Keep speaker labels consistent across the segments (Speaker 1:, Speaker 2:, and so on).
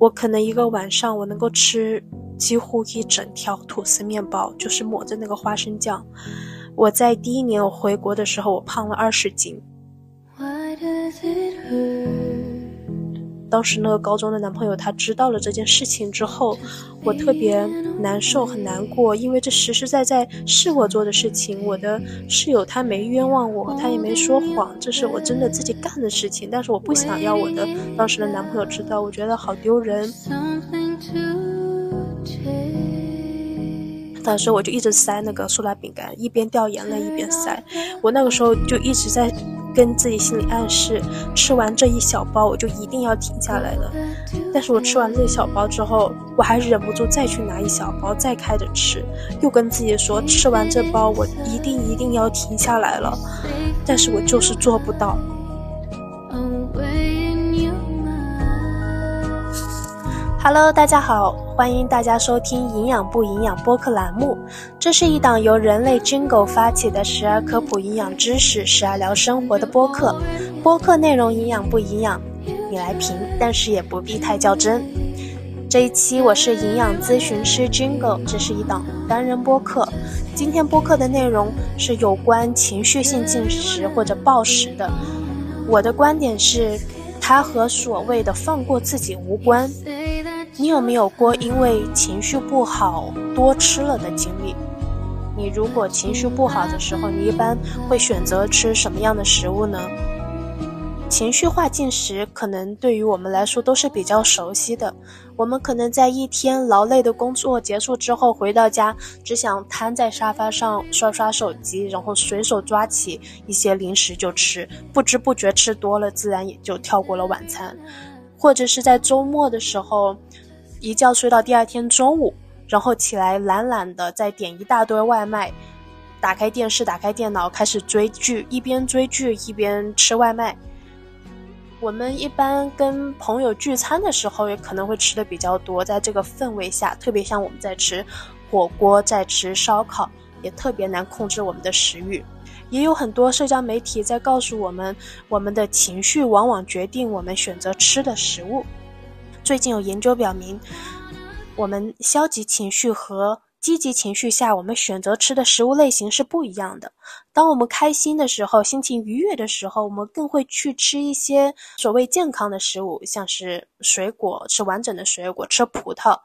Speaker 1: 我可能一个晚上我能够吃几乎一整条吐司面包，就是抹着那个花生酱。我在第一年我回国的时候，我胖了二十斤。当时那个高中的男朋友他知道了这件事情之后，我特别难受，很难过，因为这实实在在是我做的事情。我的室友他没冤枉我，他也没说谎，这是我真的自己干的事情。但是我不想要我的当时的男朋友知道，我觉得好丢人。当时我就一直塞那个塑料饼干，一边掉眼泪一边塞。我那个时候就一直在。跟自己心里暗示，吃完这一小包我就一定要停下来了。但是我吃完这一小包之后，我还忍不住再去拿一小包再开着吃，又跟自己说吃完这包我一定一定要停下来了。但是我就是做不到。Hello，大家好，欢迎大家收听《营养不营养》播客栏目。这是一档由人类 Jingle 发起的时而科普营养知识、时而聊生活的播客。播客内容营养不营养，你来评，但是也不必太较真。这一期我是营养咨询师 Jingle，这是一档单人播客。今天播客的内容是有关情绪性进食或者暴食的。我的观点是，它和所谓的放过自己无关。你有没有过因为情绪不好多吃了的经历？你如果情绪不好的时候，你一般会选择吃什么样的食物呢？情绪化进食可能对于我们来说都是比较熟悉的。我们可能在一天劳累的工作结束之后回到家，只想瘫在沙发上刷刷手机，然后随手抓起一些零食就吃，不知不觉吃多了，自然也就跳过了晚餐。或者是在周末的时候。一觉睡到第二天中午，然后起来懒懒的再点一大堆外卖，打开电视，打开电脑，开始追剧，一边追剧一边吃外卖。我们一般跟朋友聚餐的时候，也可能会吃的比较多，在这个氛围下，特别像我们在吃火锅，在吃烧烤，也特别难控制我们的食欲。也有很多社交媒体在告诉我们，我们的情绪往往决定我们选择吃的食物。最近有研究表明，我们消极情绪和积极情绪下，我们选择吃的食物类型是不一样的。当我们开心的时候，心情愉悦的时候，我们更会去吃一些所谓健康的食物，像是水果，吃完整的水果，吃葡萄。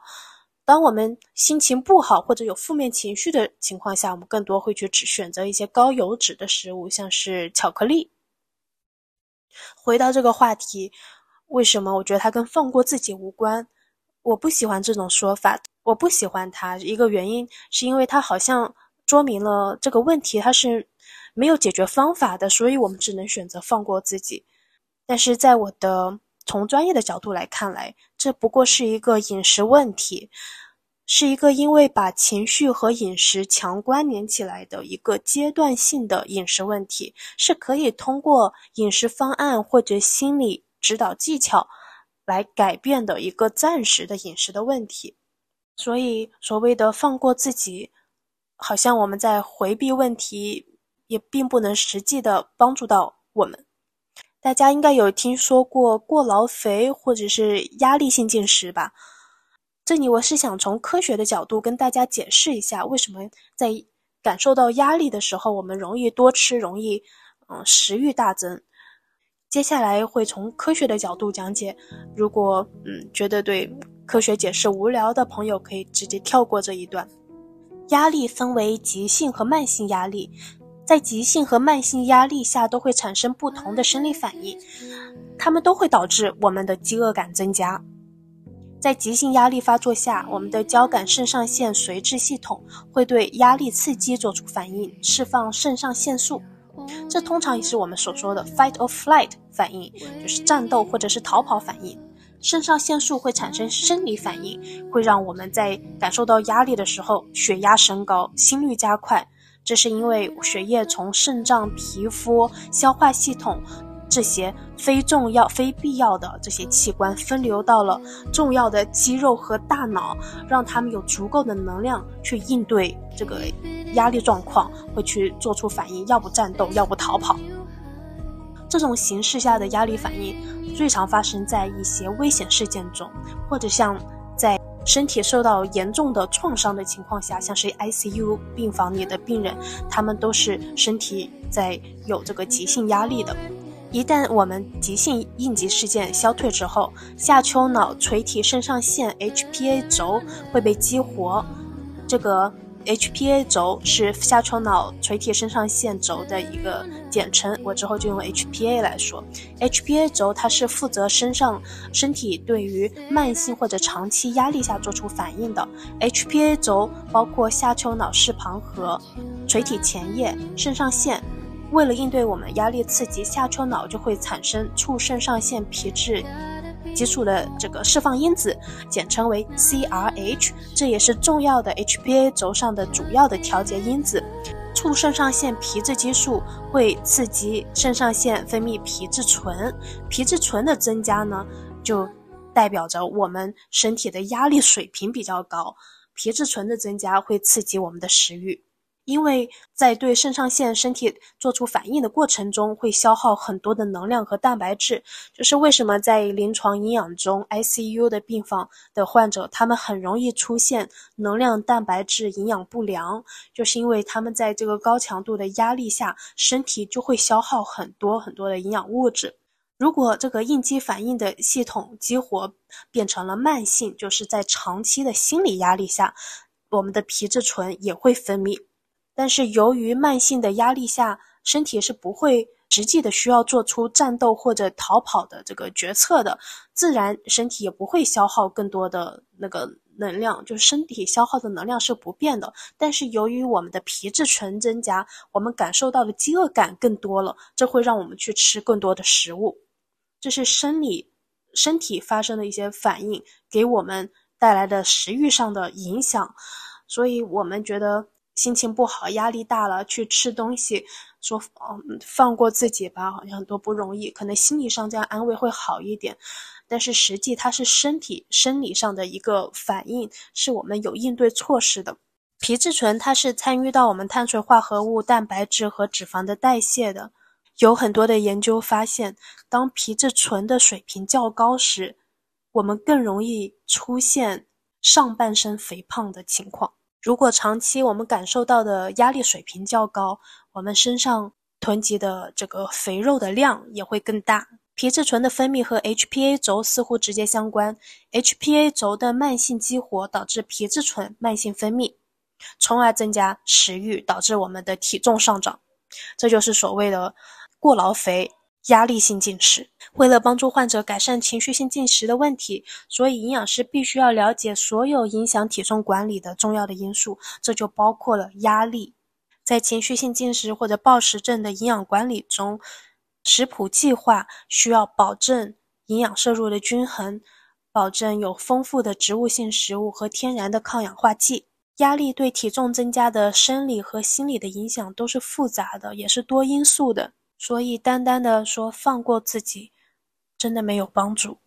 Speaker 1: 当我们心情不好或者有负面情绪的情况下，我们更多会去吃选择一些高油脂的食物，像是巧克力。回到这个话题。为什么我觉得它跟放过自己无关？我不喜欢这种说法，我不喜欢它。一个原因是因为它好像说明了这个问题它是没有解决方法的，所以我们只能选择放过自己。但是在我的从专业的角度来看来，这不过是一个饮食问题，是一个因为把情绪和饮食强关联起来的一个阶段性的饮食问题，是可以通过饮食方案或者心理。指导技巧来改变的一个暂时的饮食的问题，所以所谓的放过自己，好像我们在回避问题，也并不能实际的帮助到我们。大家应该有听说过过劳肥或者是压力性进食吧？这里我是想从科学的角度跟大家解释一下，为什么在感受到压力的时候，我们容易多吃，容易嗯食欲大增。接下来会从科学的角度讲解。如果嗯觉得对科学解释无聊的朋友，可以直接跳过这一段。压力分为急性和慢性压力，在急性和慢性压力下都会产生不同的生理反应，它们都会导致我们的饥饿感增加。在急性压力发作下，我们的交感肾上腺髓质系统会对压力刺激做出反应，释放肾上腺素。这通常也是我们所说的 fight or flight 反应，就是战斗或者是逃跑反应。肾上腺素会产生生理反应，会让我们在感受到压力的时候血压升高、心率加快。这是因为血液从肾脏、皮肤、消化系统。这些非重要、非必要的这些器官分流到了重要的肌肉和大脑，让他们有足够的能量去应对这个压力状况，会去做出反应，要不战斗，要不逃跑。这种形式下的压力反应最常发生在一些危险事件中，或者像在身体受到严重的创伤的情况下，像是 ICU 病房里的病人，他们都是身体在有这个急性压力的。一旦我们急性应急事件消退之后，下丘脑垂体肾上腺 HPA 轴会被激活。这个 HPA 轴是下丘脑垂体肾上腺轴的一个简称，我之后就用 HPA 来说。HPA 轴它是负责身上身体对于慢性或者长期压力下做出反应的。HPA 轴包括下丘脑室旁核、垂体前叶、肾上腺。为了应对我们压力刺激，下丘脑就会产生促肾上腺皮质激素的这个释放因子，简称为 CRH，这也是重要的 HPA 轴上的主要的调节因子。促肾上腺皮质激素会刺激肾上腺分泌皮质醇，皮质醇的增加呢，就代表着我们身体的压力水平比较高。皮质醇的增加会刺激我们的食欲。因为在对肾上腺身体做出反应的过程中，会消耗很多的能量和蛋白质。就是为什么在临床营养中，ICU 的病房的患者，他们很容易出现能量、蛋白质营养不良，就是因为他们在这个高强度的压力下，身体就会消耗很多很多的营养物质。如果这个应激反应的系统激活变成了慢性，就是在长期的心理压力下，我们的皮质醇也会分泌。但是由于慢性的压力下，身体是不会实际的需要做出战斗或者逃跑的这个决策的，自然身体也不会消耗更多的那个能量，就是身体消耗的能量是不变的。但是由于我们的皮质醇增加，我们感受到的饥饿感更多了，这会让我们去吃更多的食物，这是生理身体发生的一些反应给我们带来的食欲上的影响，所以我们觉得。心情不好，压力大了，去吃东西，说嗯放过自己吧，好像都不容易。可能心理上这样安慰会好一点，但是实际它是身体生理上的一个反应，是我们有应对措施的。皮质醇它是参与到我们碳水化合物、蛋白质和脂肪的代谢的。有很多的研究发现，当皮质醇的水平较高时，我们更容易出现上半身肥胖的情况。如果长期我们感受到的压力水平较高，我们身上囤积的这个肥肉的量也会更大。皮质醇的分泌和 HPA 轴似乎直接相关，HPA 轴的慢性激活导致皮质醇慢性分泌，从而增加食欲，导致我们的体重上涨。这就是所谓的过劳肥。压力性进食，为了帮助患者改善情绪性进食的问题，所以营养师必须要了解所有影响体重管理的重要的因素，这就包括了压力。在情绪性进食或者暴食症的营养管理中，食谱计划需要保证营养摄入的均衡，保证有丰富的植物性食物和天然的抗氧化剂。压力对体重增加的生理和心理的影响都是复杂的，也是多因素的。所以，单单的说放过自己，真的没有帮助。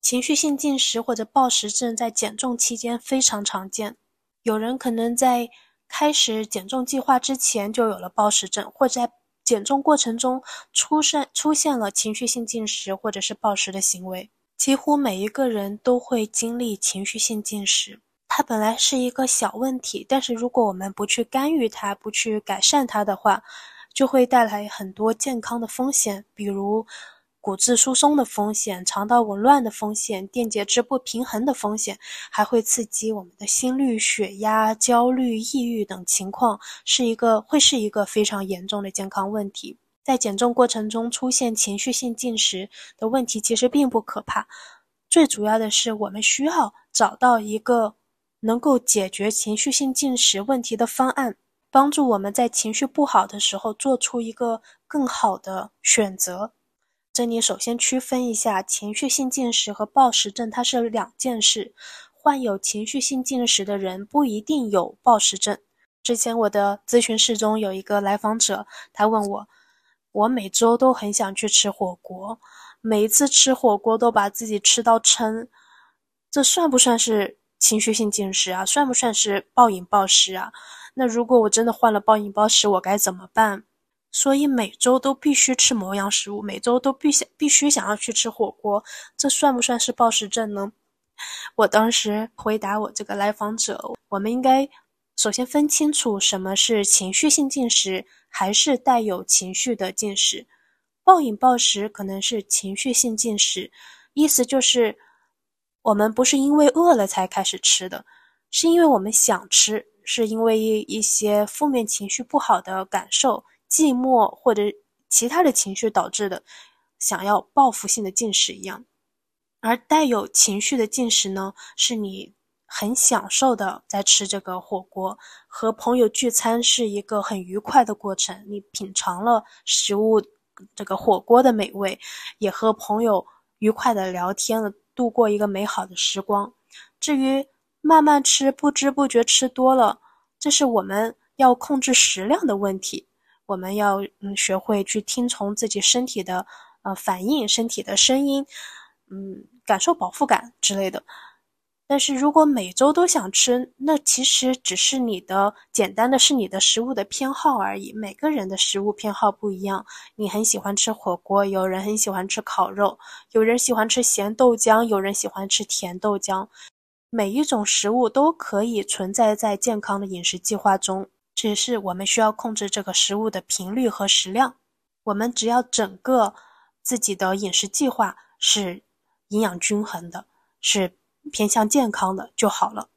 Speaker 1: 情绪性进食或者暴食症在减重期间非常常见。有人可能在开始减重计划之前就有了暴食症，或者在减重过程中出现出现了情绪性进食或者是暴食的行为。几乎每一个人都会经历情绪性进食。它本来是一个小问题，但是如果我们不去干预它，不去改善它的话，就会带来很多健康的风险，比如骨质疏松的风险、肠道紊乱的风险、电解质不平衡的风险，还会刺激我们的心率、血压、焦虑、抑郁等情况，是一个会是一个非常严重的健康问题。在减重过程中出现情绪性进食的问题，其实并不可怕，最主要的是我们需要找到一个能够解决情绪性进食问题的方案。帮助我们在情绪不好的时候做出一个更好的选择。这里首先区分一下，情绪性进食和暴食症它是两件事。患有情绪性进食的人不一定有暴食症。之前我的咨询室中有一个来访者，他问我：我每周都很想去吃火锅，每一次吃火锅都把自己吃到撑，这算不算是情绪性进食啊？算不算是暴饮暴食啊？那如果我真的患了暴饮暴食，我该怎么办？所以每周都必须吃某样食物，每周都必想必须想要去吃火锅，这算不算是暴食症呢？我当时回答我这个来访者，我们应该首先分清楚什么是情绪性进食，还是带有情绪的进食。暴饮暴食可能是情绪性进食，意思就是我们不是因为饿了才开始吃的，是因为我们想吃，是因为一一些负面情绪不好的感受。寂寞或者其他的情绪导致的，想要报复性的进食一样，而带有情绪的进食呢，是你很享受的在吃这个火锅，和朋友聚餐是一个很愉快的过程，你品尝了食物这个火锅的美味，也和朋友愉快的聊天了，度过一个美好的时光。至于慢慢吃，不知不觉吃多了，这是我们要控制食量的问题。我们要嗯学会去听从自己身体的呃反应，身体的声音，嗯，感受饱腹感之类的。但是如果每周都想吃，那其实只是你的简单的是你的食物的偏好而已。每个人的食物偏好不一样，你很喜欢吃火锅，有人很喜欢吃烤肉，有人喜欢吃咸豆浆，有人喜欢吃甜豆浆。每一种食物都可以存在在健康的饮食计划中。只是我们需要控制这个食物的频率和食量。我们只要整个自己的饮食计划是营养均衡的，是偏向健康的就好了。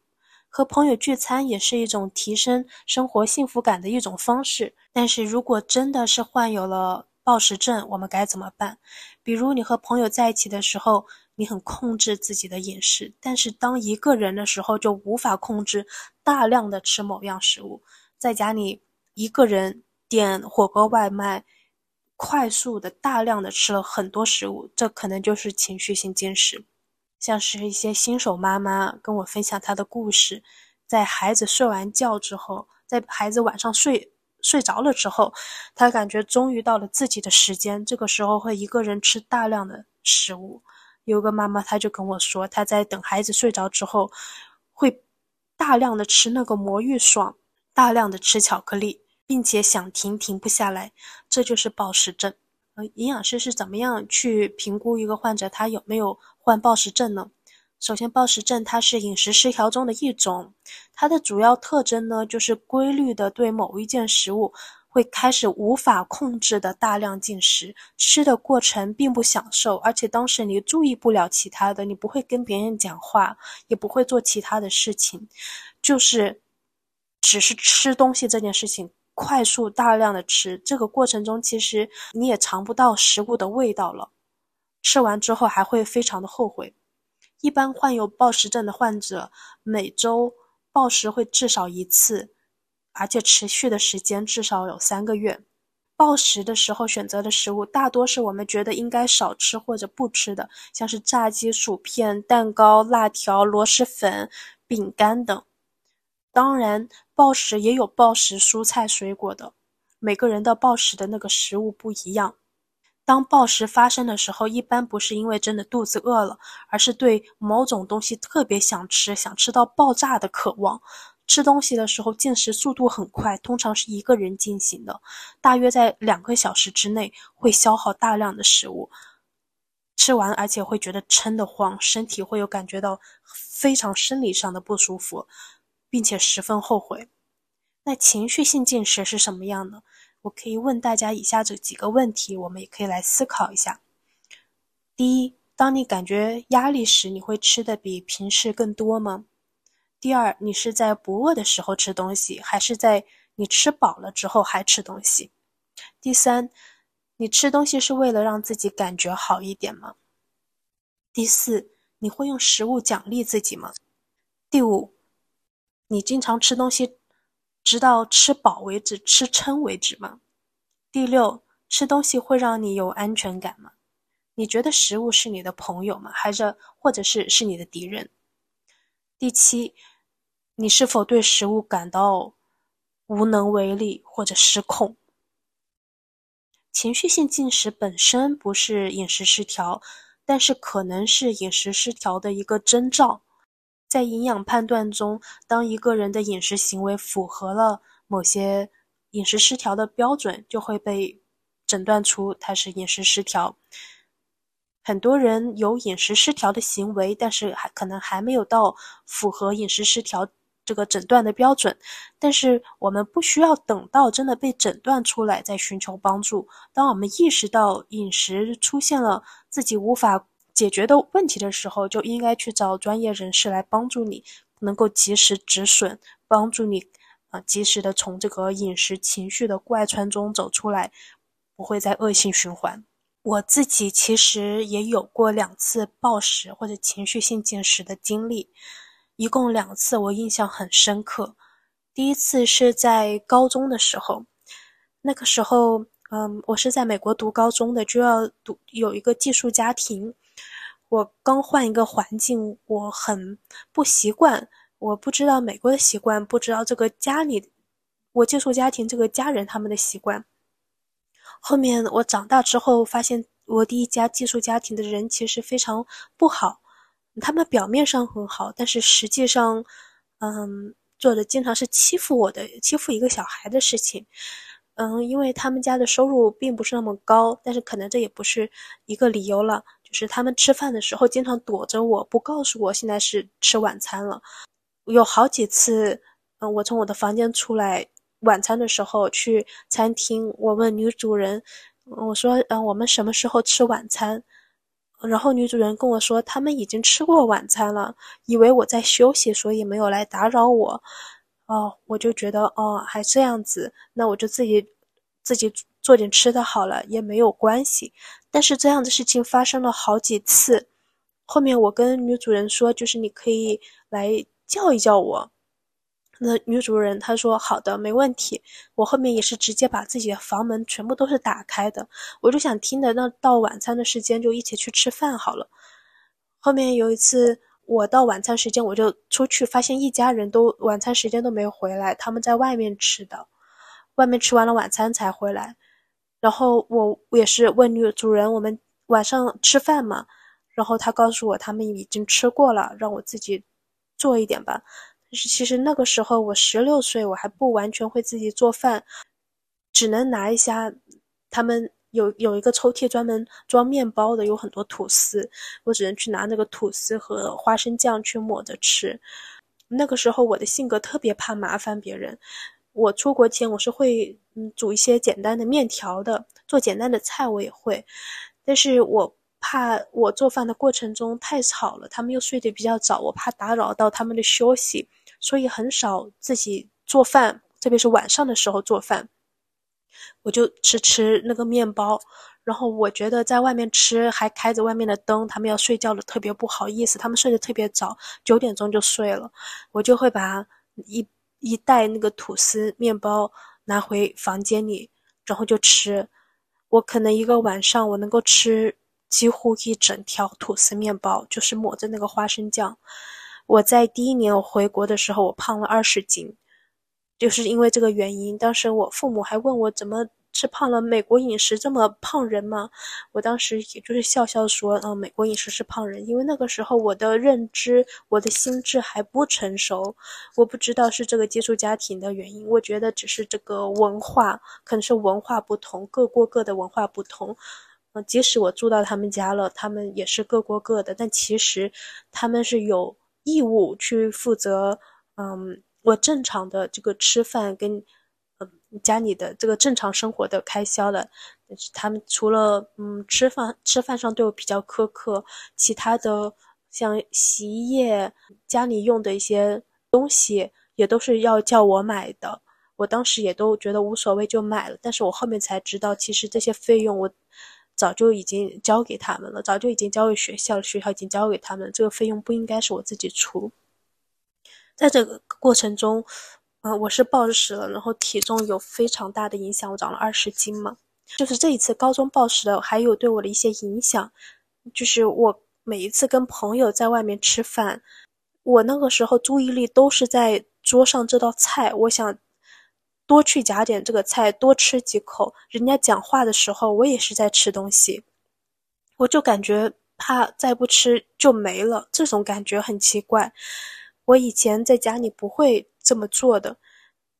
Speaker 1: 和朋友聚餐也是一种提升生活幸福感的一种方式。但是如果真的是患有了暴食症，我们该怎么办？比如你和朋友在一起的时候，你很控制自己的饮食，但是当一个人的时候就无法控制大量的吃某样食物。在家里一个人点火锅外卖，快速的大量的吃了很多食物，这可能就是情绪性进食。像是一些新手妈妈跟我分享她的故事，在孩子睡完觉之后，在孩子晚上睡睡着了之后，她感觉终于到了自己的时间，这个时候会一个人吃大量的食物。有个妈妈她就跟我说，她在等孩子睡着之后，会大量的吃那个魔芋爽。大量的吃巧克力，并且想停停不下来，这就是暴食症。呃，营养师是怎么样去评估一个患者他有没有患暴食症呢？首先，暴食症它是饮食失调中的一种，它的主要特征呢就是规律的对某一件食物会开始无法控制的大量进食，吃的过程并不享受，而且当时你注意不了其他的，你不会跟别人讲话，也不会做其他的事情，就是。只是吃东西这件事情，快速大量的吃，这个过程中其实你也尝不到食物的味道了，吃完之后还会非常的后悔。一般患有暴食症的患者，每周暴食会至少一次，而且持续的时间至少有三个月。暴食的时候选择的食物大多是我们觉得应该少吃或者不吃的，像是炸鸡、薯片、蛋糕、辣条、螺蛳粉、饼干等。当然，暴食也有暴食蔬菜水果的，每个人的暴食的那个食物不一样。当暴食发生的时候，一般不是因为真的肚子饿了，而是对某种东西特别想吃，想吃到爆炸的渴望。吃东西的时候进食速度很快，通常是一个人进行的，大约在两个小时之内会消耗大量的食物。吃完而且会觉得撑得慌，身体会有感觉到非常生理上的不舒服。并且十分后悔。那情绪性进食是什么样呢？我可以问大家以下这几个问题，我们也可以来思考一下。第一，当你感觉压力时，你会吃的比平时更多吗？第二，你是在不饿的时候吃东西，还是在你吃饱了之后还吃东西？第三，你吃东西是为了让自己感觉好一点吗？第四，你会用食物奖励自己吗？第五。你经常吃东西，直到吃饱为止，吃撑为止吗？第六，吃东西会让你有安全感吗？你觉得食物是你的朋友吗？还是或者是是你的敌人？第七，你是否对食物感到无能为力或者失控？情绪性进食本身不是饮食失调，但是可能是饮食失调的一个征兆。在营养判断中，当一个人的饮食行为符合了某些饮食失调的标准，就会被诊断出他是饮食失调。很多人有饮食失调的行为，但是还可能还没有到符合饮食失调这个诊断的标准。但是我们不需要等到真的被诊断出来再寻求帮助。当我们意识到饮食出现了自己无法解决的问题的时候，就应该去找专业人士来帮助你，能够及时止损，帮助你啊及时的从这个饮食情绪的怪圈中走出来，不会再恶性循环。我自己其实也有过两次暴食或者情绪性进食的经历，一共两次，我印象很深刻。第一次是在高中的时候，那个时候，嗯，我是在美国读高中的，就要读有一个寄宿家庭。我刚换一个环境，我很不习惯，我不知道美国的习惯，不知道这个家里我寄宿家庭这个家人他们的习惯。后面我长大之后发现，我第一家寄宿家庭的人其实非常不好。他们表面上很好，但是实际上，嗯，做的经常是欺负我的、欺负一个小孩的事情。嗯，因为他们家的收入并不是那么高，但是可能这也不是一个理由了。就是他们吃饭的时候经常躲着我，不告诉我现在是吃晚餐了。有好几次，嗯，我从我的房间出来。晚餐的时候去餐厅，我问女主人，我说：“嗯，我们什么时候吃晚餐？”然后女主人跟我说，他们已经吃过晚餐了，以为我在休息，所以没有来打扰我。哦，我就觉得哦，还这样子，那我就自己自己做点吃的好了，也没有关系。但是这样的事情发生了好几次，后面我跟女主人说，就是你可以来叫一叫我。那女主人她说好的，没问题。我后面也是直接把自己的房门全部都是打开的，我就想听的，那到晚餐的时间就一起去吃饭好了。后面有一次我到晚餐时间我就出去，发现一家人都晚餐时间都没有回来，他们在外面吃的，外面吃完了晚餐才回来。然后我也是问女主人，我们晚上吃饭嘛？然后他告诉我他们已经吃过了，让我自己做一点吧。是，其实那个时候我十六岁，我还不完全会自己做饭，只能拿一下。他们有有一个抽屉专门装面包的，有很多吐司，我只能去拿那个吐司和花生酱去抹着吃。那个时候我的性格特别怕麻烦别人，我出国前我是会煮一些简单的面条的，做简单的菜我也会，但是我。怕我做饭的过程中太吵了，他们又睡得比较早，我怕打扰到他们的休息，所以很少自己做饭，特别是晚上的时候做饭，我就吃吃那个面包。然后我觉得在外面吃还开着外面的灯，他们要睡觉了，特别不好意思。他们睡得特别早，九点钟就睡了，我就会把一一袋那个吐司面包拿回房间里，然后就吃。我可能一个晚上我能够吃。几乎一整条吐司面包，就是抹着那个花生酱。我在第一年我回国的时候，我胖了二十斤，就是因为这个原因。当时我父母还问我怎么是胖了？美国饮食这么胖人吗？我当时也就是笑笑说：“嗯，美国饮食是胖人。”因为那个时候我的认知、我的心智还不成熟，我不知道是这个寄宿家庭的原因。我觉得只是这个文化，可能是文化不同，各过各的文化不同。嗯，即使我住到他们家了，他们也是各过各的。但其实他们是有义务去负责，嗯，我正常的这个吃饭跟，家里的这个正常生活的开销的。但是他们除了嗯吃饭吃饭上对我比较苛刻，其他的像洗衣液、家里用的一些东西也都是要叫我买的。我当时也都觉得无所谓，就买了。但是我后面才知道，其实这些费用我。早就已经交给他们了，早就已经交给学校了，学校已经交给他们，这个费用不应该是我自己出。在这个过程中，嗯，我是暴食了，然后体重有非常大的影响，我长了二十斤嘛。就是这一次高中暴食的，还有对我的一些影响，就是我每一次跟朋友在外面吃饭，我那个时候注意力都是在桌上这道菜，我想。多去夹点这个菜，多吃几口。人家讲话的时候，我也是在吃东西，我就感觉怕再不吃就没了，这种感觉很奇怪。我以前在家里不会这么做的，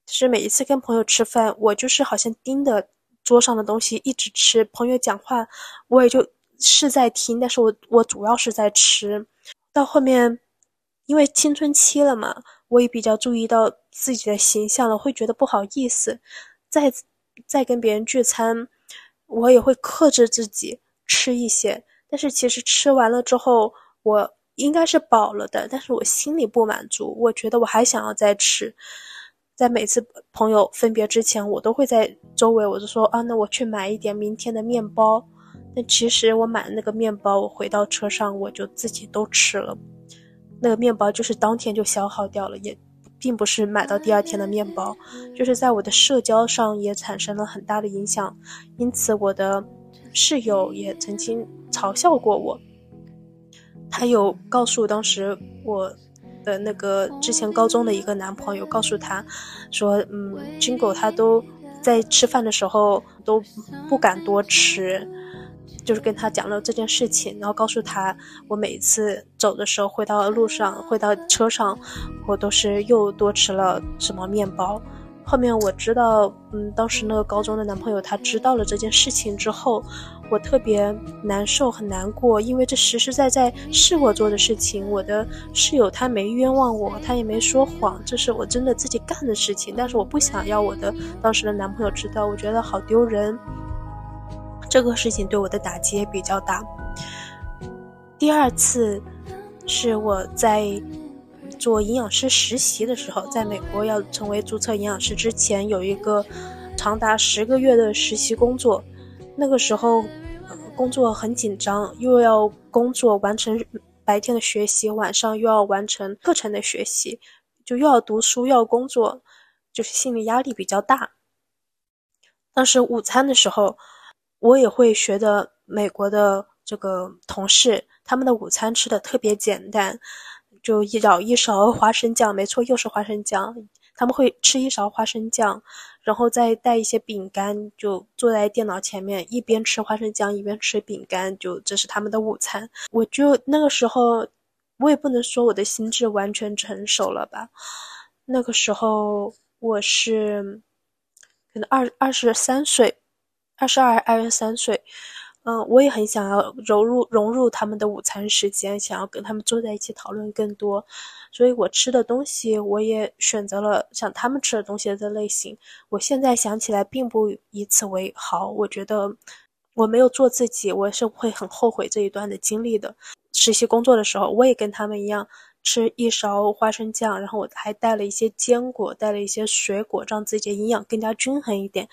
Speaker 1: 就是每一次跟朋友吃饭，我就是好像盯着桌上的东西一直吃。朋友讲话，我也就是在听，但是我我主要是在吃。到后面，因为青春期了嘛，我也比较注意到自己的形象了，会觉得不好意思。再再跟别人聚餐，我也会克制自己吃一些。但是其实吃完了之后，我应该是饱了的，但是我心里不满足，我觉得我还想要再吃。在每次朋友分别之前，我都会在周围，我就说啊，那我去买一点明天的面包。但其实我买的那个面包，我回到车上我就自己都吃了。那个面包就是当天就消耗掉了，也并不是买到第二天的面包，就是在我的社交上也产生了很大的影响。因此，我的室友也曾经嘲笑过我，他有告诉当时我。的那个之前高中的一个男朋友告诉他，说，嗯，金狗他都在吃饭的时候都不敢多吃，就是跟他讲了这件事情，然后告诉他，我每次走的时候，回到路上，回到车上，我都是又多吃了什么面包。后面我知道，嗯，当时那个高中的男朋友他知道了这件事情之后。我特别难受，很难过，因为这实实在在是我做的事情。我的室友他没冤枉我，他也没说谎，这是我真的自己干的事情。但是我不想要我的当时的男朋友知道，我觉得好丢人。这个事情对我的打击也比较大。第二次是我在做营养师实习的时候，在美国要成为注册营养师之前，有一个长达十个月的实习工作。那个时候，工作很紧张，又要工作完成白天的学习，晚上又要完成课程的学习，就又要读书，又要工作，就是心理压力比较大。当时午餐的时候，我也会学的美国的这个同事，他们的午餐吃的特别简单，就一舀一勺花生酱，没错，又是花生酱。他们会吃一勺花生酱，然后再带一些饼干，就坐在电脑前面，一边吃花生酱一边吃饼干，就这是他们的午餐。我就那个时候，我也不能说我的心智完全成熟了吧。那个时候我是可能二二十三岁，二十二二十三岁。嗯，我也很想要融入融入他们的午餐时间，想要跟他们坐在一起讨论更多，所以我吃的东西我也选择了像他们吃的东西的类型。我现在想起来并不以此为豪，我觉得我没有做自己，我是会很后悔这一段的经历的。实习工作的时候，我也跟他们一样吃一勺花生酱，然后我还带了一些坚果，带了一些水果，让自己的营养更加均衡一点。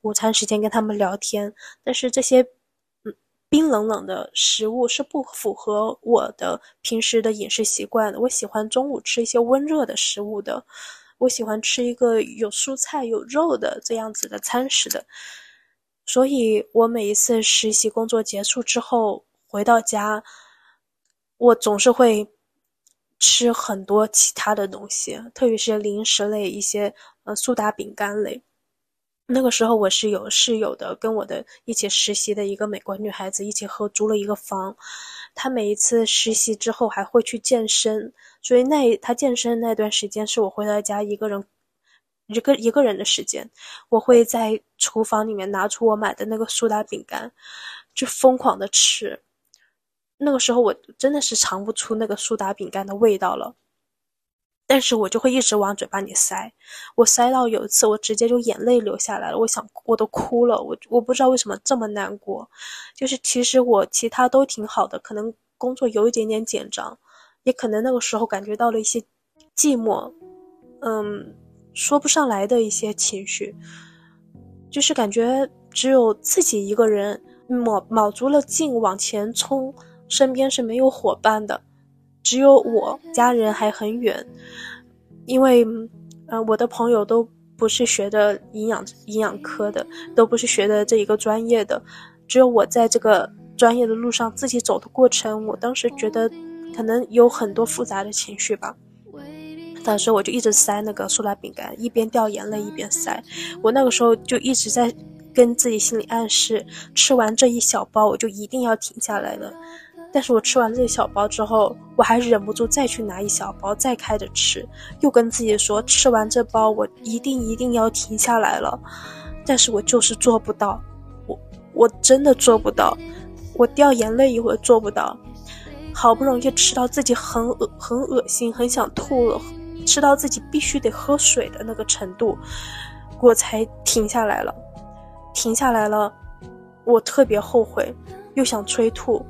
Speaker 1: 午餐时间跟他们聊天，但是这些。冰冷冷的食物是不符合我的平时的饮食习惯的。我喜欢中午吃一些温热的食物的，我喜欢吃一个有蔬菜有肉的这样子的餐食的。所以，我每一次实习工作结束之后回到家，我总是会吃很多其他的东西，特别是零食类，一些呃苏打饼干类。那个时候我是有室友的，跟我的一起实习的一个美国女孩子一起合租了一个房。她每一次实习之后还会去健身，所以那她健身那段时间是我回到家一个人一个一个人的时间。我会在厨房里面拿出我买的那个苏打饼干，就疯狂的吃。那个时候我真的是尝不出那个苏打饼干的味道了。但是我就会一直往嘴巴里塞，我塞到有一次我直接就眼泪流下来了，我想我都哭了，我我不知道为什么这么难过，就是其实我其他都挺好的，可能工作有一点点紧张，也可能那个时候感觉到了一些寂寞，嗯，说不上来的一些情绪，就是感觉只有自己一个人卯卯足了劲往前冲，身边是没有伙伴的。只有我家人还很远，因为，呃，我的朋友都不是学的营养营养科的，都不是学的这一个专业的，只有我在这个专业的路上自己走的过程，我当时觉得可能有很多复杂的情绪吧。当时我就一直塞那个苏打饼干，一边掉眼泪一边塞。我那个时候就一直在跟自己心里暗示，吃完这一小包我就一定要停下来了。但是我吃完这小包之后，我还是忍不住再去拿一小包再开着吃，又跟自己说吃完这包我一定一定要停下来了，但是我就是做不到，我我真的做不到，我掉眼泪一会做不到，好不容易吃到自己很恶很恶心很想吐了，吃到自己必须得喝水的那个程度，我才停下来了，停下来了，我特别后悔，又想催吐。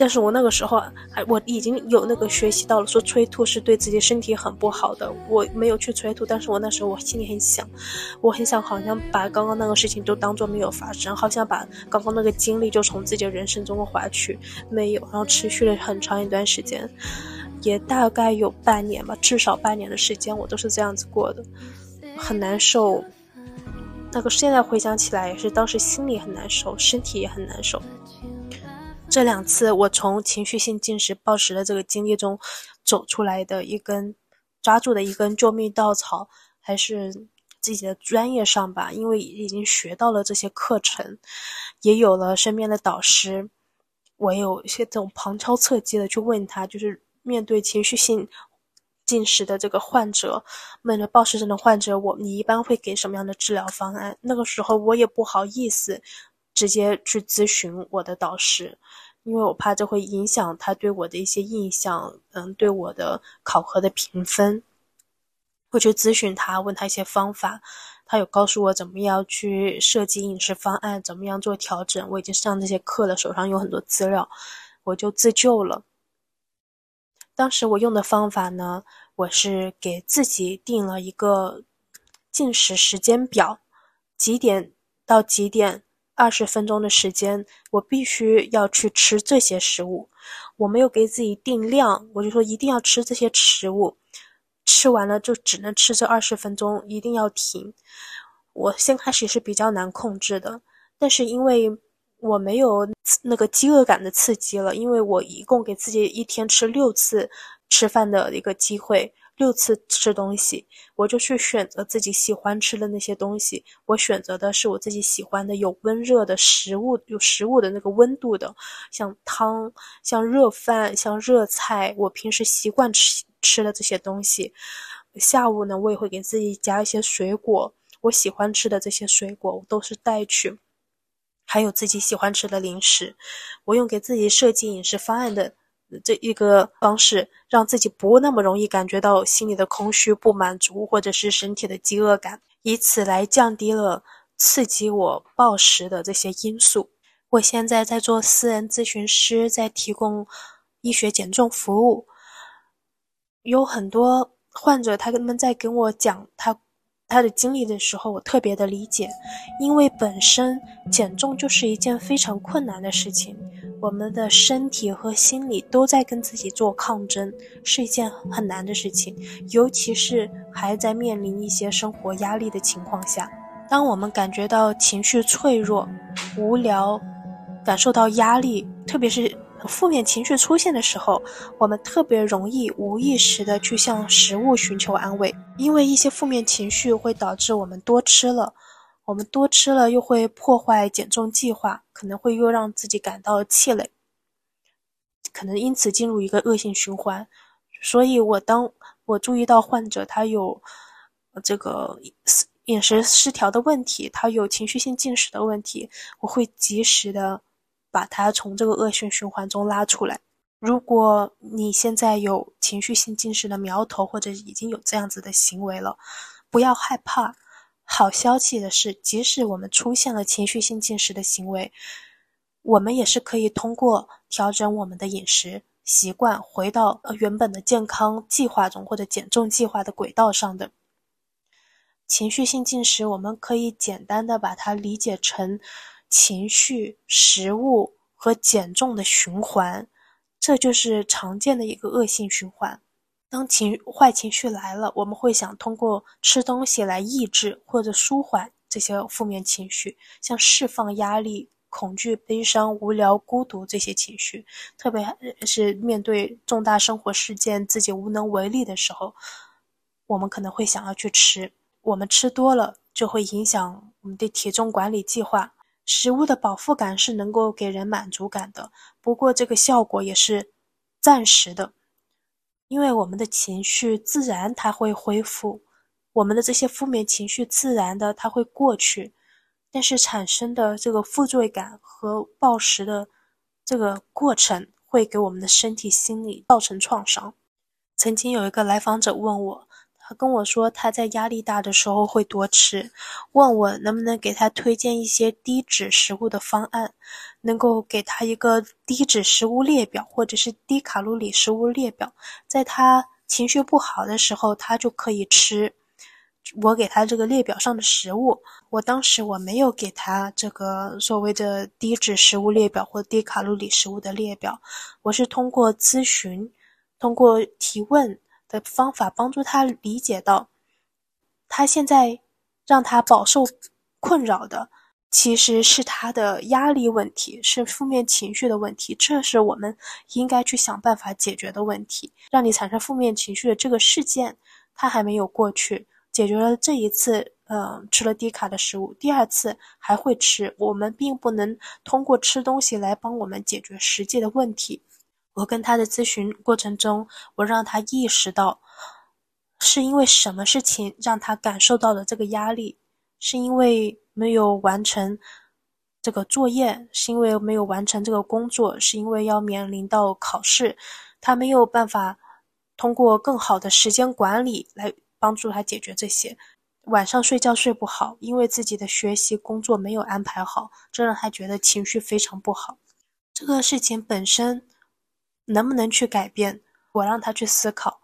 Speaker 1: 但是我那个时候还我已经有那个学习到了，说催吐是对自己身体很不好的。我没有去催吐，但是我那时候我心里很想，我很想好像把刚刚那个事情都当做没有发生，好像把刚刚那个经历就从自己的人生中划去，没有，然后持续了很长一段时间，也大概有半年吧，至少半年的时间我都是这样子过的，很难受。那个现在回想起来也是当时心里很难受，身体也很难受。这两次我从情绪性进食暴食的这个经历中走出来的一根抓住的一根救命稻草，还是自己的专业上吧，因为已经学到了这些课程，也有了身边的导师，我有一些这种旁敲侧击的去问他，就是面对情绪性进食的这个患者，面对暴食症的患者，我你一般会给什么样的治疗方案？那个时候我也不好意思。直接去咨询我的导师，因为我怕这会影响他对我的一些印象，嗯，对我的考核的评分。会去咨询他，问他一些方法，他有告诉我怎么样去设计饮食方案，怎么样做调整。我已经上这些课了，手上有很多资料，我就自救了。当时我用的方法呢，我是给自己定了一个进食时间表，几点到几点。二十分钟的时间，我必须要去吃这些食物。我没有给自己定量，我就说一定要吃这些食物，吃完了就只能吃这二十分钟，一定要停。我先开始是比较难控制的，但是因为我没有那个饥饿感的刺激了，因为我一共给自己一天吃六次吃饭的一个机会。六次吃东西，我就去选择自己喜欢吃的那些东西。我选择的是我自己喜欢的有温热的食物，有食物的那个温度的，像汤、像热饭、像热菜。我平时习惯吃吃的这些东西。下午呢，我也会给自己加一些水果，我喜欢吃的这些水果我都是带去，还有自己喜欢吃的零食。我用给自己设计饮食方案的。这一个方式，让自己不那么容易感觉到心里的空虚、不满足，或者是身体的饥饿感，以此来降低了刺激我暴食的这些因素。我现在在做私人咨询师，在提供医学减重服务，有很多患者，他们在跟我讲他他的经历的时候，我特别的理解，因为本身减重就是一件非常困难的事情。我们的身体和心理都在跟自己做抗争，是一件很难的事情，尤其是还在面临一些生活压力的情况下。当我们感觉到情绪脆弱、无聊，感受到压力，特别是负面情绪出现的时候，我们特别容易无意识的去向食物寻求安慰，因为一些负面情绪会导致我们多吃了。我们多吃了又会破坏减重计划，可能会又让自己感到气馁，可能因此进入一个恶性循环。所以，我当我注意到患者他有这个饮食失调的问题，他有情绪性进食的问题，我会及时的把他从这个恶性循环中拉出来。如果你现在有情绪性进食的苗头，或者已经有这样子的行为了，不要害怕。好消息的是，即使我们出现了情绪性进食的行为，我们也是可以通过调整我们的饮食习惯，回到原本的健康计划中或者减重计划的轨道上的。情绪性进食，我们可以简单的把它理解成情绪、食物和减重的循环，这就是常见的一个恶性循环。当情坏情绪来了，我们会想通过吃东西来抑制或者舒缓这些负面情绪，像释放压力、恐惧、悲伤、无聊、孤独这些情绪。特别是面对重大生活事件自己无能为力的时候，我们可能会想要去吃。我们吃多了就会影响我们的体重管理计划。食物的饱腹感是能够给人满足感的，不过这个效果也是暂时的，因为我们的情绪自然它会恢复，我们的这些负面情绪自然的它会过去，但是产生的这个负罪感和暴食的这个过程会给我们的身体、心理造成创伤。曾经有一个来访者问我。他跟我说，他在压力大的时候会多吃，问我能不能给他推荐一些低脂食物的方案，能够给他一个低脂食物列表，或者是低卡路里食物列表，在他情绪不好的时候，他就可以吃我给他这个列表上的食物。我当时我没有给他这个所谓的低脂食物列表或低卡路里食物的列表，我是通过咨询，通过提问。的方法帮助他理解到，他现在让他饱受困扰的其实是他的压力问题，是负面情绪的问题。这是我们应该去想办法解决的问题。让你产生负面情绪的这个事件，它还没有过去。解决了这一次，嗯，吃了低卡的食物，第二次还会吃。我们并不能通过吃东西来帮我们解决实际的问题。我跟他的咨询过程中，我让他意识到，是因为什么事情让他感受到了这个压力？是因为没有完成这个作业，是因为没有完成这个工作，是因为要面临到考试，他没有办法通过更好的时间管理来帮助他解决这些。晚上睡觉睡不好，因为自己的学习工作没有安排好，这让他觉得情绪非常不好。这个事情本身。能不能去改变？我让他去思考，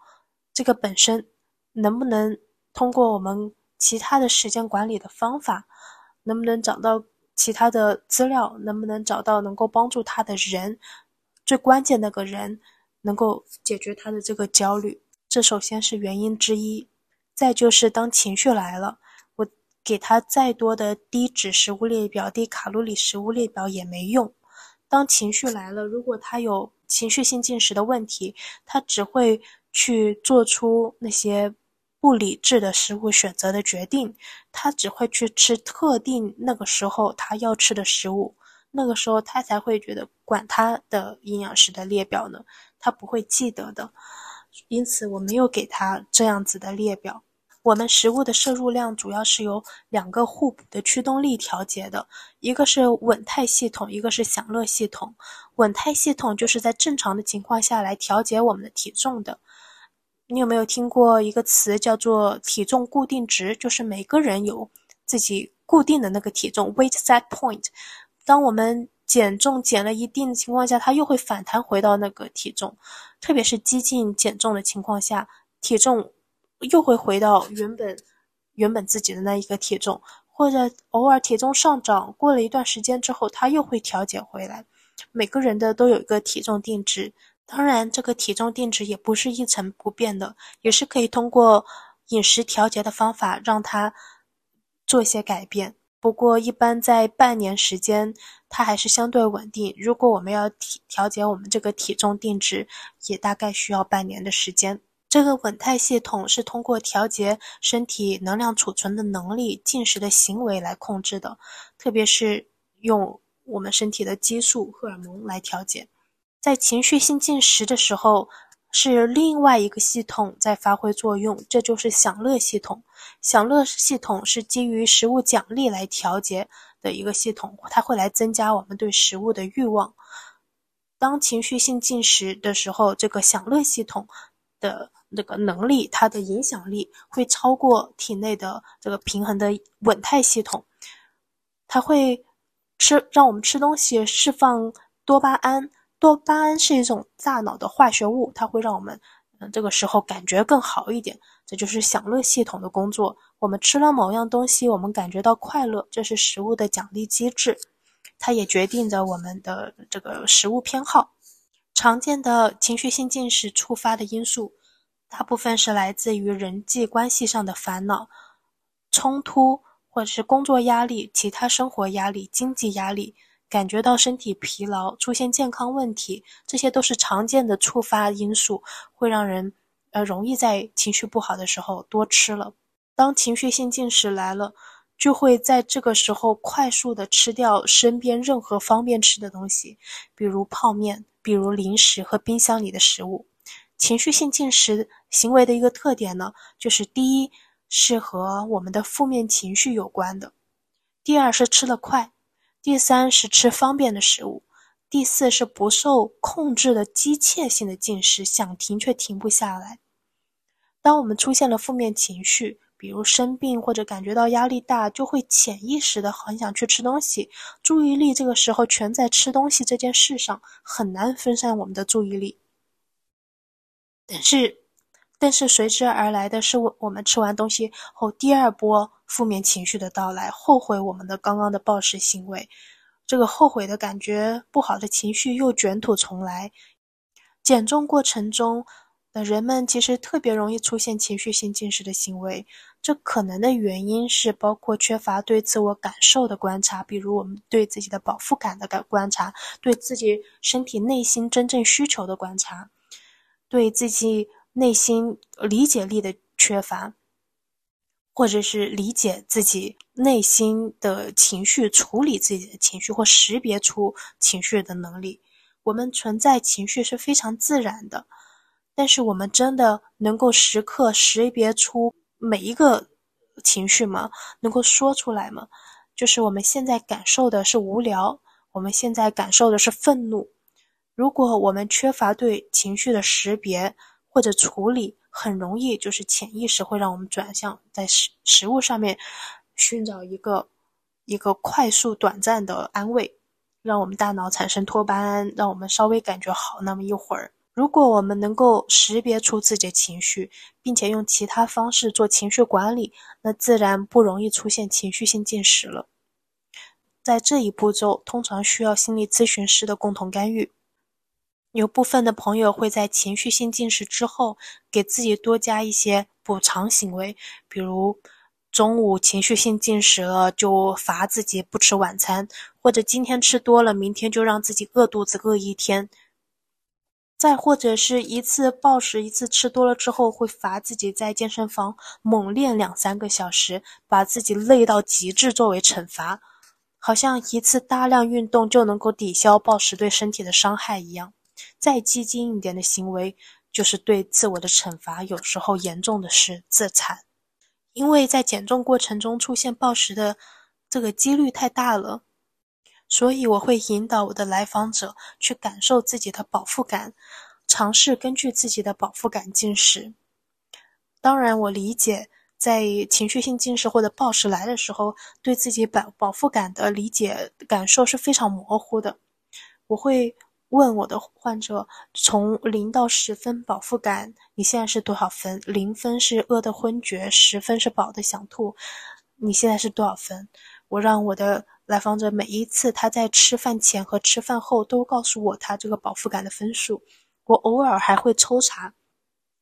Speaker 1: 这个本身能不能通过我们其他的时间管理的方法，能不能找到其他的资料，能不能找到能够帮助他的人，最关键那个人能够解决他的这个焦虑，这首先是原因之一。再就是当情绪来了，我给他再多的低脂食物列表、低卡路里食物列表也没用。当情绪来了，如果他有情绪性进食的问题，他只会去做出那些不理智的食物选择的决定，他只会去吃特定那个时候他要吃的食物，那个时候他才会觉得管他的营养师的列表呢，他不会记得的，因此我没有给他这样子的列表。我们食物的摄入量主要是由两个互补的驱动力调节的，一个是稳态系统，一个是享乐系统。稳态系统就是在正常的情况下来调节我们的体重的。你有没有听过一个词叫做体重固定值？就是每个人有自己固定的那个体重 （weight set point）。当我们减重减了一定的情况下，它又会反弹回到那个体重，特别是激进减重的情况下，体重。又会回到原本原本自己的那一个体重，或者偶尔体重上涨，过了一段时间之后，它又会调节回来。每个人的都有一个体重定值，当然这个体重定值也不是一成不变的，也是可以通过饮食调节的方法让它做一些改变。不过一般在半年时间，它还是相对稳定。如果我们要调调节我们这个体重定值，也大概需要半年的时间。这个稳态系统是通过调节身体能量储存的能力、进食的行为来控制的，特别是用我们身体的激素、荷尔蒙来调节。在情绪性进食的时候，是另外一个系统在发挥作用，这就是享乐系统。享乐系统是基于食物奖励来调节的一个系统，它会来增加我们对食物的欲望。当情绪性进食的时候，这个享乐系统的这个能力，它的影响力会超过体内的这个平衡的稳态系统。它会吃让我们吃东西释放多巴胺，多巴胺是一种大脑的化学物，它会让我们嗯这个时候感觉更好一点。这就是享乐系统的工作。我们吃了某样东西，我们感觉到快乐，这是食物的奖励机制，它也决定着我们的这个食物偏好。常见的情绪性进食触发的因素。大部分是来自于人际关系上的烦恼、冲突，或者是工作压力、其他生活压力、经济压力，感觉到身体疲劳、出现健康问题，这些都是常见的触发因素，会让人呃容易在情绪不好的时候多吃了。当情绪性进食来了，就会在这个时候快速的吃掉身边任何方便吃的东西，比如泡面，比如零食和冰箱里的食物。情绪性进食行为的一个特点呢，就是第一是和我们的负面情绪有关的，第二是吃得快，第三是吃方便的食物，第四是不受控制的机械性的进食，想停却停不下来。当我们出现了负面情绪，比如生病或者感觉到压力大，就会潜意识的很想去吃东西，注意力这个时候全在吃东西这件事上，很难分散我们的注意力。但是，但是随之而来的是，我我们吃完东西后，第二波负面情绪的到来，后悔我们的刚刚的暴食行为，这个后悔的感觉、不好的情绪又卷土重来。减重过程中的人们其实特别容易出现情绪性进食的行为，这可能的原因是包括缺乏对自我感受的观察，比如我们对自己的饱腹感的感观察，对自己身体内心真正需求的观察。对自己内心理解力的缺乏，或者是理解自己内心的情绪、处理自己的情绪或识别出情绪的能力。我们存在情绪是非常自然的，但是我们真的能够时刻识别出每一个情绪吗？能够说出来吗？就是我们现在感受的是无聊，我们现在感受的是愤怒。如果我们缺乏对情绪的识别或者处理，很容易就是潜意识会让我们转向在食食物上面寻找一个一个快速短暂的安慰，让我们大脑产生多巴胺，让我们稍微感觉好那么一会儿。如果我们能够识别出自己的情绪，并且用其他方式做情绪管理，那自然不容易出现情绪性进食了。在这一步骤，通常需要心理咨询师的共同干预。有部分的朋友会在情绪性进食之后，给自己多加一些补偿行为，比如中午情绪性进食了就罚自己不吃晚餐，或者今天吃多了，明天就让自己饿肚子饿一天。再或者是一次暴食，一次吃多了之后，会罚自己在健身房猛练两三个小时，把自己累到极致作为惩罚，好像一次大量运动就能够抵消暴食对身体的伤害一样。再激进一点的行为，就是对自我的惩罚。有时候严重的是自残，因为在减重过程中出现暴食的这个几率太大了，所以我会引导我的来访者去感受自己的饱腹感，尝试根据自己的饱腹感进食。当然，我理解在情绪性进食或者暴食来的时候，对自己饱饱腹感的理解感受是非常模糊的。我会。问我的患者，从零到十分饱腹感，你现在是多少分？零分是饿得昏厥，十分是饱的想吐，你现在是多少分？我让我的来访者每一次他在吃饭前和吃饭后都告诉我他这个饱腹感的分数。我偶尔还会抽查，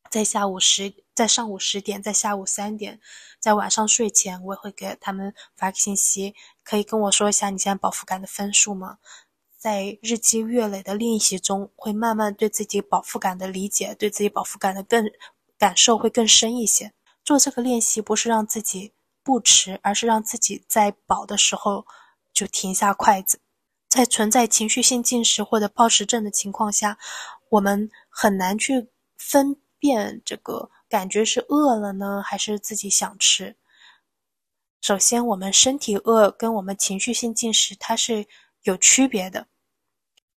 Speaker 1: 在下午十，在上午十点，在下午三点，在晚上睡前，我也会给他们发个信息，可以跟我说一下你现在饱腹感的分数吗？在日积月累的练习中，会慢慢对自己饱腹感的理解，对自己饱腹感的更感受会更深一些。做这个练习不是让自己不吃，而是让自己在饱的时候就停下筷子。在存在情绪性进食或者暴食症的情况下，我们很难去分辨这个感觉是饿了呢，还是自己想吃。首先，我们身体饿跟我们情绪性进食它是有区别的。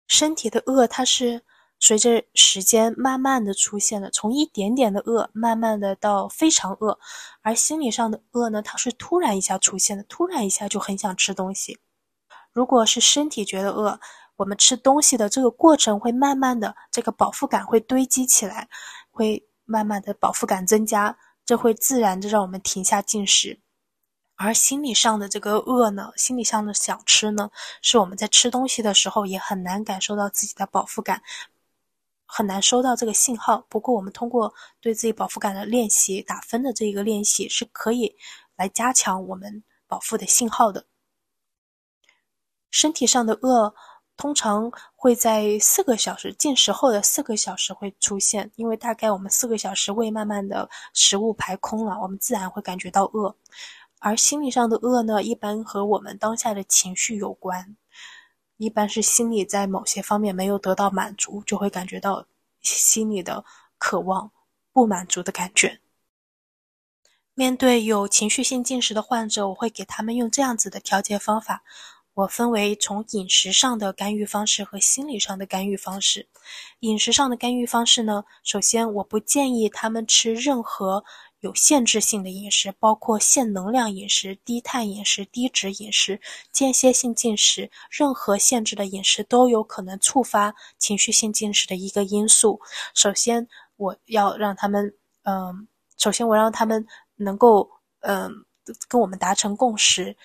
Speaker 1: 身体的饿，它是随着时间慢慢的出现的，从一点点的饿，慢慢的到非常饿；而心理上的饿呢，它是突然一下出现的，突然一下就很想吃东西。如果是身体觉得饿，我们吃东西的这个过程会慢慢的，这个饱腹感会堆积起来，会慢慢的饱腹感增加，这会自然的让我们停下进食。而心理上的这个饿呢，心理上的想吃呢，是我们在吃东西的时候也很难感受到自己的饱腹感，很难收到这个信号。不过，我们通过对自己饱腹感的练习，打分的这一个练习，是可以来加强我们饱腹的信号的。身体上的饿通常会在四个小时进食后的四个小时会出现，因为大概我们四个小时胃慢慢的食物排空了，我们自然会感觉到饿。而心理上的饿呢，一般和我们当下的情绪有关，一般是心理在某些方面没有得到满足，就会感觉到心里的渴望不满足的感觉。面对有情绪性进食的患者，我会给他们用这样子的调节方法。我分为从饮食上的干预方式和心理上的干预方式。饮食上的干预方式呢，首先我不建议他们吃任何有限制性的饮食，包括限能量饮食、低碳饮食、低脂饮食、间歇性进食。任何限制的饮食都有可能触发情绪性进食的一个因素。首先，我要让他们，嗯，首先我让他们。能够嗯跟我们达成共识，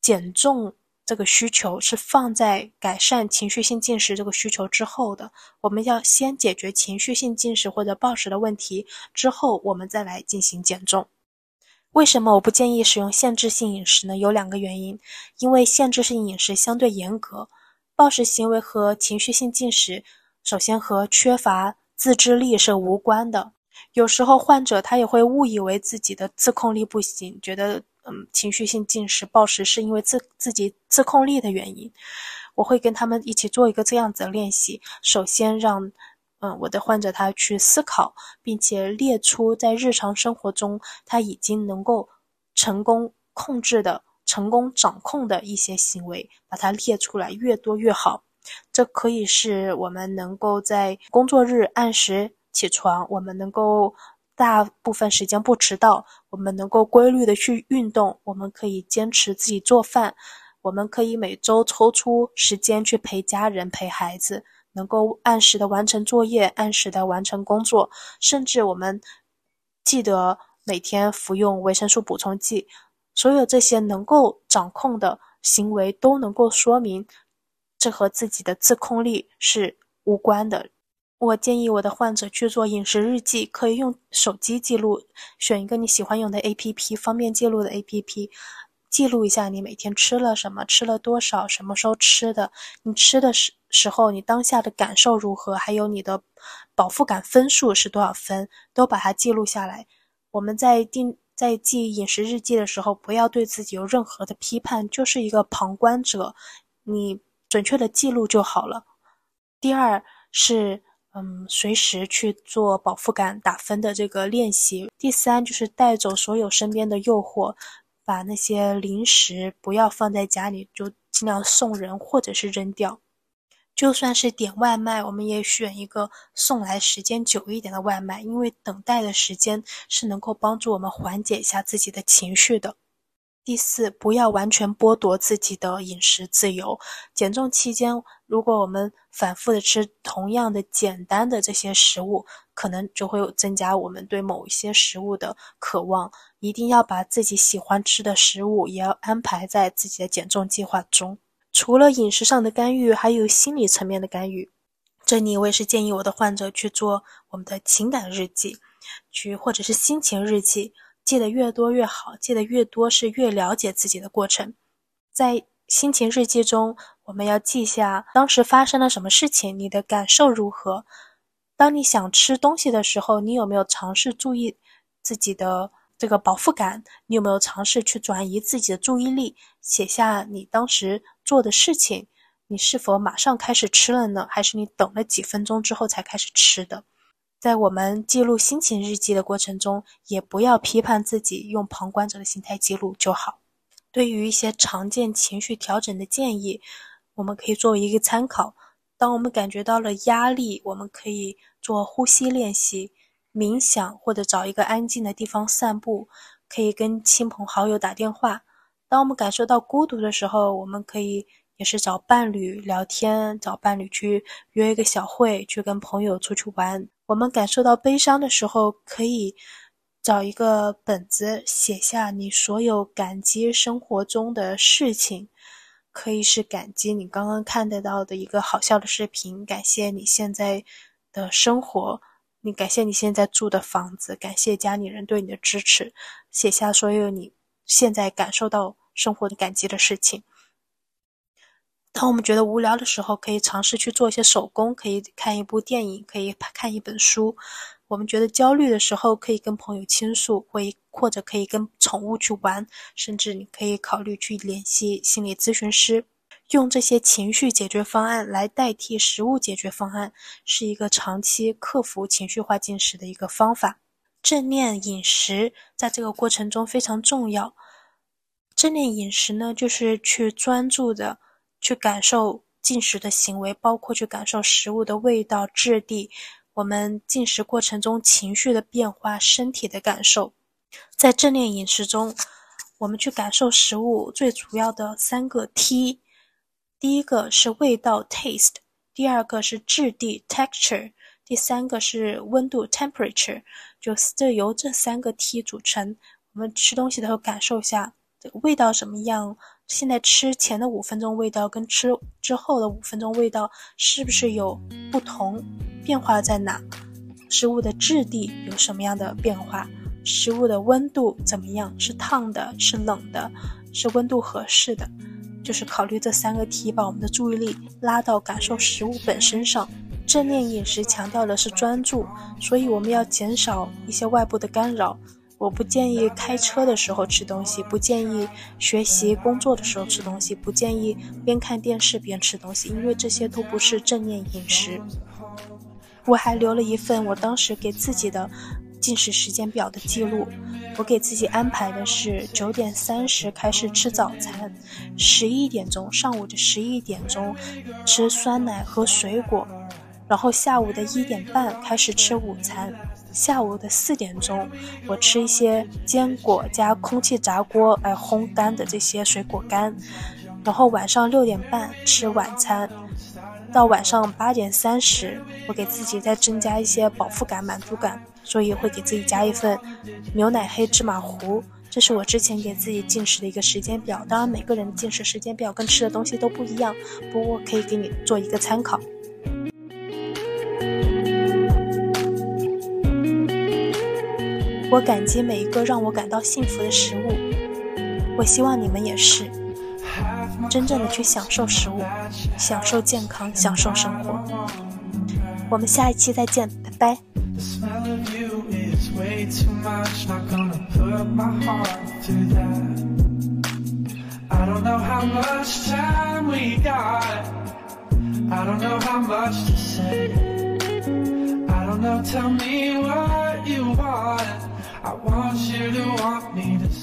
Speaker 1: 减重这个需求是放在改善情绪性进食这个需求之后的。我们要先解决情绪性进食或者暴食的问题，之后我们再来进行减重。为什么我不建议使用限制性饮食呢？有两个原因，因为限制性饮食相对严格，暴食行为和情绪性进食首先和缺乏自制力是无关的。有时候患者他也会误以为自己的自控力不行，觉得嗯情绪性进食暴食是因为自自己自控力的原因。我会跟他们一起做一个这样子的练习，首先让嗯我的患者他去思考，并且列出在日常生活中他已经能够成功控制的、成功掌控的一些行为，把它列出来，越多越好。这可以是我们能够在工作日按时。起床，我们能够大部分时间不迟到，我们能够规律的去运动，我们可以坚持自己做饭，我们可以每周抽出时间去陪家人、陪孩子，能够按时的完成作业，按时的完成工作，甚至我们记得每天服用维生素补充剂，所有这些能够掌控的行为，都能够说明这和自己的自控力是无关的。我建议我的患者去做饮食日记，可以用手机记录，选一个你喜欢用的 APP，方便记录的 APP，记录一下你每天吃了什么，吃了多少，什么时候吃的，你吃的时时候你当下的感受如何，还有你的饱腹感分数是多少分，都把它记录下来。我们在定在记饮食日记的时候，不要对自己有任何的批判，就是一个旁观者，你准确的记录就好了。第二是。嗯，随时去做饱腹感打分的这个练习。第三就是带走所有身边的诱惑，把那些零食不要放在家里，就尽量送人或者是扔掉。就算是点外卖，我们也选一个送来时间久一点的外卖，因为等待的时间是能够帮助我们缓解一下自己的情绪的。第四，不要完全剥夺自己的饮食自由。减重期间，如果我们反复的吃同样的简单的这些食物，可能就会增加我们对某一些食物的渴望。一定要把自己喜欢吃的食物也要安排在自己的减重计划中。除了饮食上的干预，还有心理层面的干预。这里我也是建议我的患者去做我们的情感日记，去或者是心情日记。记得越多越好，记得越多是越了解自己的过程。在心情日记中，我们要记下当时发生了什么事情，你的感受如何。当你想吃东西的时候，你有没有尝试注意自己的这个饱腹感？你有没有尝试去转移自己的注意力，写下你当时做的事情？你是否马上开始吃了呢？还是你等了几分钟之后才开始吃的？在我们记录心情日记的过程中，也不要批判自己，用旁观者的心态记录就好。对于一些常见情绪调整的建议，我们可以作为一个参考。当我们感觉到了压力，我们可以做呼吸练习、冥想，或者找一个安静的地方散步，可以跟亲朋好友打电话。当我们感受到孤独的时候，我们可以。也是找伴侣聊天，找伴侣去约一个小会，去跟朋友出去玩。我们感受到悲伤的时候，可以找一个本子写下你所有感激生活中的事情，可以是感激你刚刚看得到的一个好笑的视频，感谢你现在的生活，你感谢你现在住的房子，感谢家里人对你的支持，写下所有你现在感受到生活的感激的事情。当我们觉得无聊的时候，可以尝试去做一些手工，可以看一部电影，可以看一本书。我们觉得焦虑的时候，可以跟朋友倾诉，或或者可以跟宠物去玩，甚至你可以考虑去联系心理咨询师。用这些情绪解决方案来代替食物解决方案，是一个长期克服情绪化进食的一个方法。正念饮食在这个过程中非常重要。正念饮食呢，就是去专注的去感受进食的行为，包括去感受食物的味道、质地，我们进食过程中情绪的变化、身体的感受。在正念饮食中，我们去感受食物最主要的三个 T。第一个是味道 （taste），第二个是质地 （texture），第三个是温度 （temperature）。就这由这三个 T 组成。我们吃东西的时候感受一下这个味道什么样？现在吃前的五分钟味道跟吃之后的五分钟味道是不是有不同？变化在哪？食物的质地有什么样的变化？食物的温度怎么样？是烫的？是冷的？是温度合适的？就是考虑这三个题，把我们的注意力拉到感受食物本身上。正念饮食强调的是专注，所以我们要减少一些外部的干扰。我不建议开车的时候吃东西，不建议学习工作的时候吃东西，不建议边看电视边吃东西，因为这些都不是正念饮食。我还留了一份我当时给自己的进食时间表的记录。我给自己安排的是九点三十开始吃早餐，十一点钟上午的十一点钟吃酸奶和水果，然后下午的一点半开始吃午餐，下午的四点钟我吃一些坚果加空气炸锅来烘干的这些水果干，然后晚上六点半吃晚餐，到晚上八点三十我给自己再增加一些饱腹感、满足感。所以会给自己加一份牛奶黑芝麻糊，这是我之前给自己进食的一个时间表。当然，每个人进食时间表跟吃的东西都不一样，不过可以给你做一个参考。我感激每一个让我感到幸福的食物我希望你们也是真正的去享受食物享受健康享受生活。我们下一期再见拜拜。I don't know how much time we got. I don't know how much to say. I don't know, tell me what you want. I want you to want me to stay.